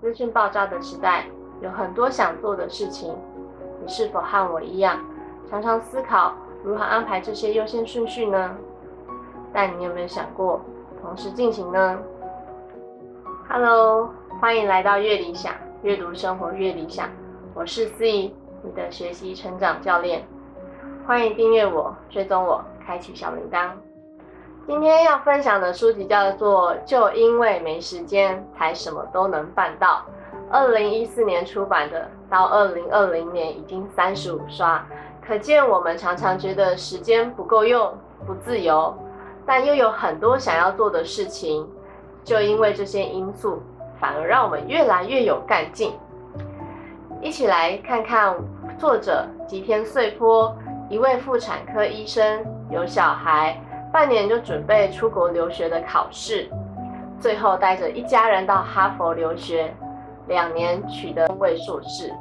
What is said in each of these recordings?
资讯爆炸的时代，有很多想做的事情。你是否和我一样，常常思考如何安排这些优先顺序呢？但你有没有想过同时进行呢？Hello，欢迎来到越理想，阅读生活越理想。我是思怡，你的学习成长教练。欢迎订阅我，追踪我，开启小铃铛。今天要分享的书籍叫做《就因为没时间才什么都能办到》，二零一四年出版的，到二零二零年已经三十五刷，可见我们常常觉得时间不够用、不自由，但又有很多想要做的事情，就因为这些因素，反而让我们越来越有干劲。一起来看看作者吉田穗坡，一位妇产科医生，有小孩。半年就准备出国留学的考试，最后带着一家人到哈佛留学，两年取得位硕士。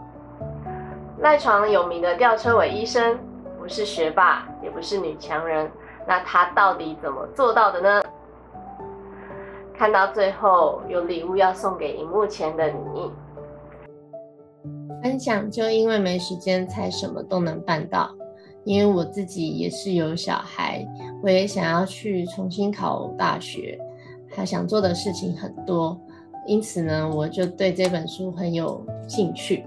赖床有名的吊车尾医生，不是学霸，也不是女强人，那他到底怎么做到的呢？看到最后有礼物要送给荧幕前的你。分享就因为没时间才什么都能办到。因为我自己也是有小孩，我也想要去重新考大学，还想做的事情很多，因此呢，我就对这本书很有兴趣。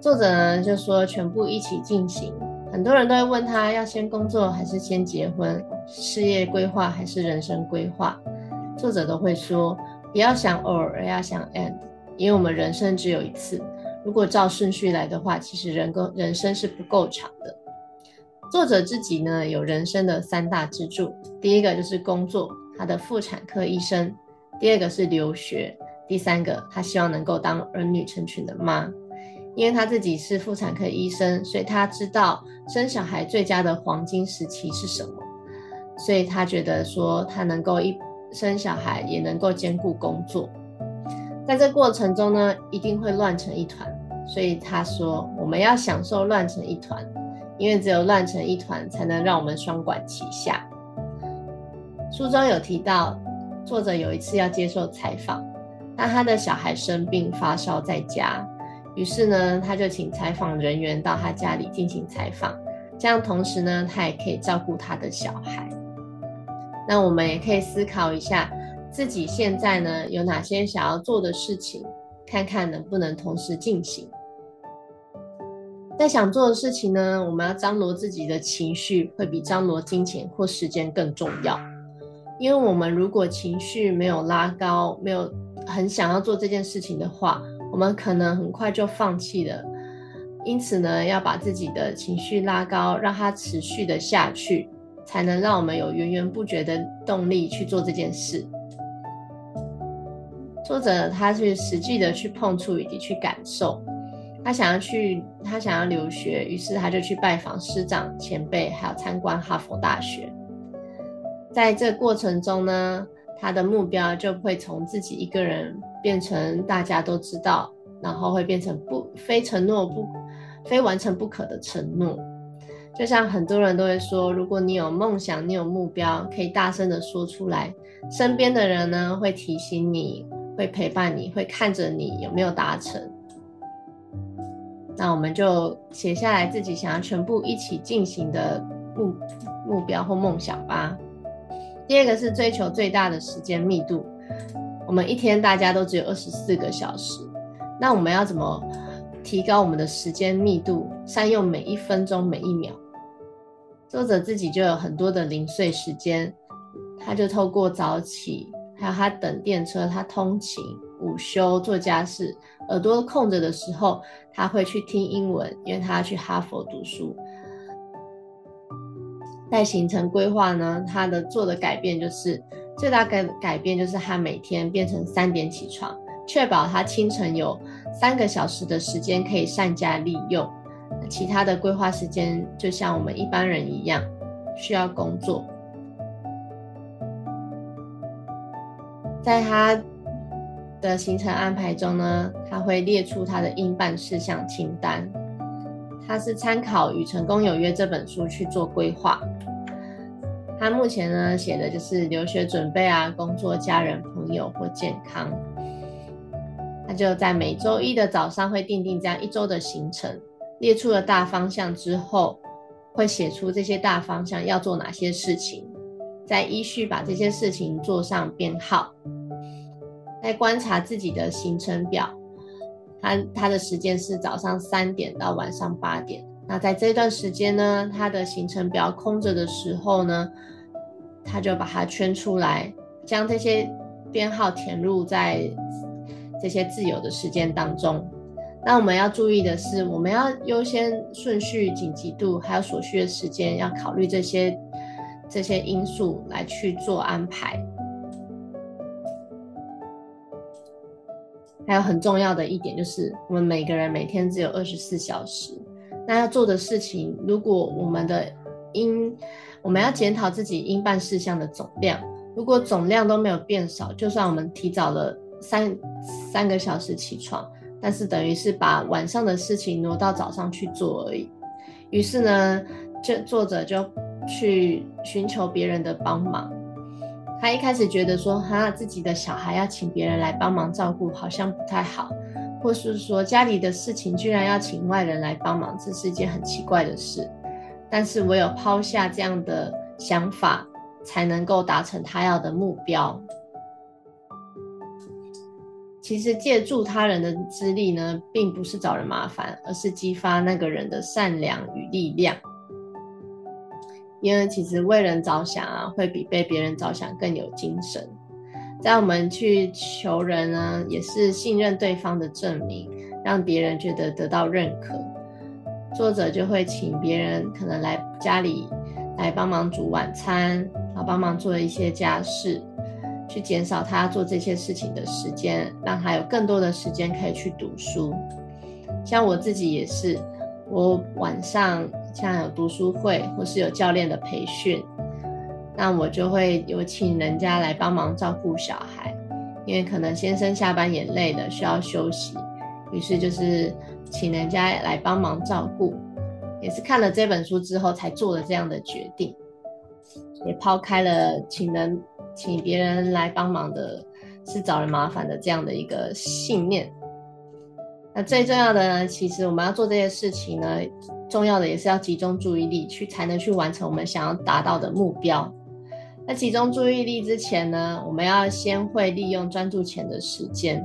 作者呢就说全部一起进行，很多人都会问他要先工作还是先结婚，事业规划还是人生规划，作者都会说不要想 or，要想 and，因为我们人生只有一次，如果照顺序来的话，其实人工人生是不够长的。作者自己呢有人生的三大支柱，第一个就是工作，他的妇产科医生；第二个是留学；第三个他希望能够当儿女成群的妈。因为他自己是妇产科医生，所以他知道生小孩最佳的黄金时期是什么，所以他觉得说他能够一生小孩也能够兼顾工作，在这过程中呢一定会乱成一团，所以他说我们要享受乱成一团。因为只有乱成一团，才能让我们双管齐下。书中有提到，作者有一次要接受采访，但他的小孩生病发烧在家，于是呢，他就请采访人员到他家里进行采访，这样同时呢，他也可以照顾他的小孩。那我们也可以思考一下，自己现在呢有哪些想要做的事情，看看能不能同时进行。在想做的事情呢，我们要张罗自己的情绪，会比张罗金钱或时间更重要。因为我们如果情绪没有拉高，没有很想要做这件事情的话，我们可能很快就放弃了。因此呢，要把自己的情绪拉高，让它持续的下去，才能让我们有源源不绝的动力去做这件事。作者他是实际的去碰触以及去感受。他想要去，他想要留学，于是他就去拜访师长前辈，还有参观哈佛大学。在这过程中呢，他的目标就会从自己一个人变成大家都知道，然后会变成不非承诺不非完成不可的承诺。就像很多人都会说，如果你有梦想，你有目标，可以大声的说出来，身边的人呢会提醒你，会陪伴你，会看着你有没有达成。那我们就写下来自己想要全部一起进行的目目标或梦想吧。第二个是追求最大的时间密度。我们一天大家都只有二十四个小时，那我们要怎么提高我们的时间密度，善用每一分钟每一秒？作者自己就有很多的零碎时间，他就透过早起，还有他等电车，他通勤。午休做家事，耳朵空着的时候，他会去听英文，因为他要去哈佛读书。在行程规划呢，他的做的改变就是最大改改变就是他每天变成三点起床，确保他清晨有三个小时的时间可以善加利用。其他的规划时间就像我们一般人一样，需要工作。在他。的行程安排中呢，他会列出他的应办事项清单。他是参考《与成功有约》这本书去做规划。他目前呢写的就是留学准备啊、工作、家人、朋友或健康。他就在每周一的早上会定定这样一周的行程，列出了大方向之后，会写出这些大方向要做哪些事情，再依序把这些事情做上编号。在观察自己的行程表，他他的时间是早上三点到晚上八点。那在这段时间呢，他的行程表空着的时候呢，他就把它圈出来，将这些编号填入在这些自由的时间当中。那我们要注意的是，我们要优先顺序、紧急度还有所需的时间，要考虑这些这些因素来去做安排。还有很重要的一点就是，我们每个人每天只有二十四小时，那要做的事情，如果我们的应，我们要检讨自己应办事项的总量，如果总量都没有变少，就算我们提早了三三个小时起床，但是等于是把晚上的事情挪到早上去做而已。于是呢，就作者就去寻求别人的帮忙。他一开始觉得说，哈，自己的小孩要请别人来帮忙照顾，好像不太好，或是说家里的事情居然要请外人来帮忙，这是一件很奇怪的事。但是唯有抛下这样的想法，才能够达成他要的目标。其实借助他人的资力呢，并不是找人麻烦，而是激发那个人的善良与力量。因为其实为人着想啊，会比被别人着想更有精神。在我们去求人呢，也是信任对方的证明，让别人觉得得到认可。作者就会请别人可能来家里来帮忙煮晚餐，然后帮忙做一些家事，去减少他做这些事情的时间，让他有更多的时间可以去读书。像我自己也是。我晚上像有读书会或是有教练的培训，那我就会有请人家来帮忙照顾小孩，因为可能先生下班也累了，需要休息，于是就是请人家来帮忙照顾。也是看了这本书之后才做了这样的决定，也抛开了请人请别人来帮忙的是找人麻烦的这样的一个信念。那最重要的呢，其实我们要做这些事情呢，重要的也是要集中注意力去，才能去完成我们想要达到的目标。那集中注意力之前呢，我们要先会利用专注前的时间。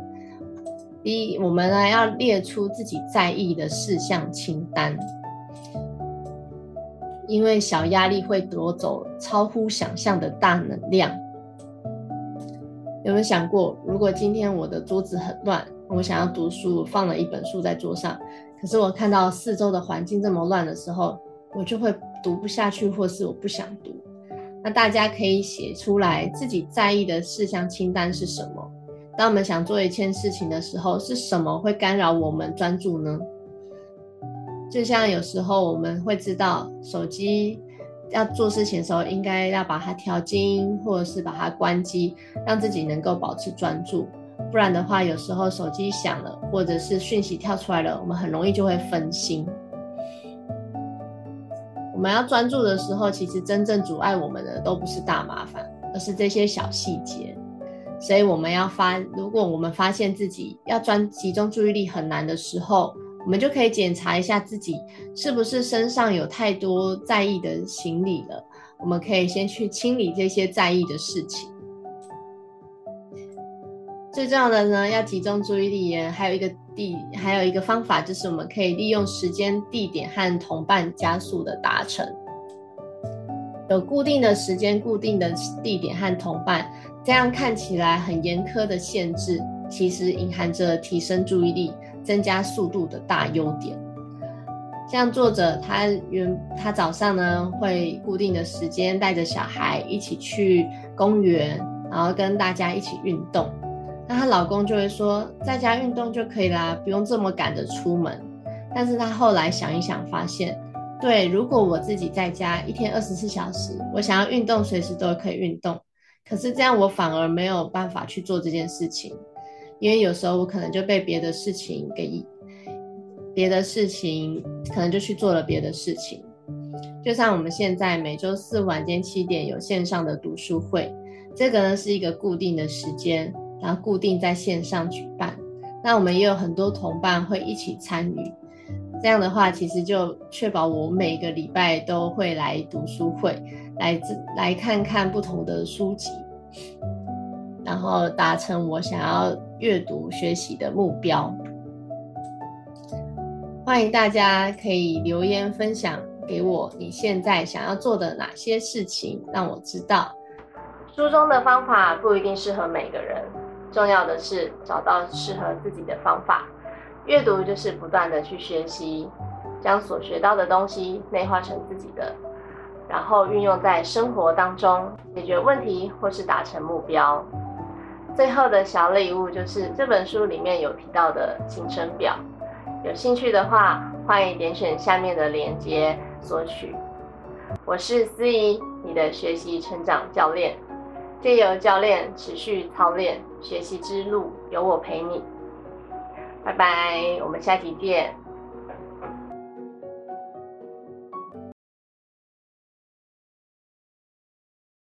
第一，我们呢要列出自己在意的事项清单，因为小压力会夺走超乎想象的大能量。有没有想过，如果今天我的桌子很乱？我想要读书，放了一本书在桌上，可是我看到四周的环境这么乱的时候，我就会读不下去，或是我不想读。那大家可以写出来自己在意的事项清单是什么？当我们想做一件事情的时候，是什么会干扰我们专注呢？就像有时候我们会知道手机要做事情的时候，应该要把它调静音，或者是把它关机，让自己能够保持专注。不然的话，有时候手机响了，或者是讯息跳出来了，我们很容易就会分心。我们要专注的时候，其实真正阻碍我们的都不是大麻烦，而是这些小细节。所以我们要发，如果我们发现自己要专集中注意力很难的时候，我们就可以检查一下自己是不是身上有太多在意的行李了。我们可以先去清理这些在意的事情。最重要的呢，要集中注意力。还有一个地，还有一个方法，就是我们可以利用时间、地点和同伴加速的达成。有固定的时间、固定的地点和同伴，这样看起来很严苛的限制，其实隐含着提升注意力、增加速度的大优点。像作者他原他早上呢会固定的时间带着小孩一起去公园，然后跟大家一起运动。那她老公就会说，在家运动就可以啦，不用这么赶着出门。但是她后来想一想，发现，对，如果我自己在家一天二十四小时，我想要运动，随时都可以运动。可是这样我反而没有办法去做这件事情，因为有时候我可能就被别的事情给，别的事情可能就去做了别的事情。就像我们现在每周四晚间七点有线上的读书会，这个呢是一个固定的时间。然后固定在线上举办，那我们也有很多同伴会一起参与。这样的话，其实就确保我每个礼拜都会来读书会，来自来看看不同的书籍，然后达成我想要阅读学习的目标。欢迎大家可以留言分享给我，你现在想要做的哪些事情，让我知道。书中的方法不一定适合每个人，重要的是找到适合自己的方法。阅读就是不断的去学习，将所学到的东西内化成自己的，然后运用在生活当中，解决问题或是达成目标。最后的小礼物就是这本书里面有提到的行程表，有兴趣的话，欢迎点选下面的链接索取。我是思怡，你的学习成长教练，借由教练持续操练学习之路，有我陪你。拜拜，我们下期见。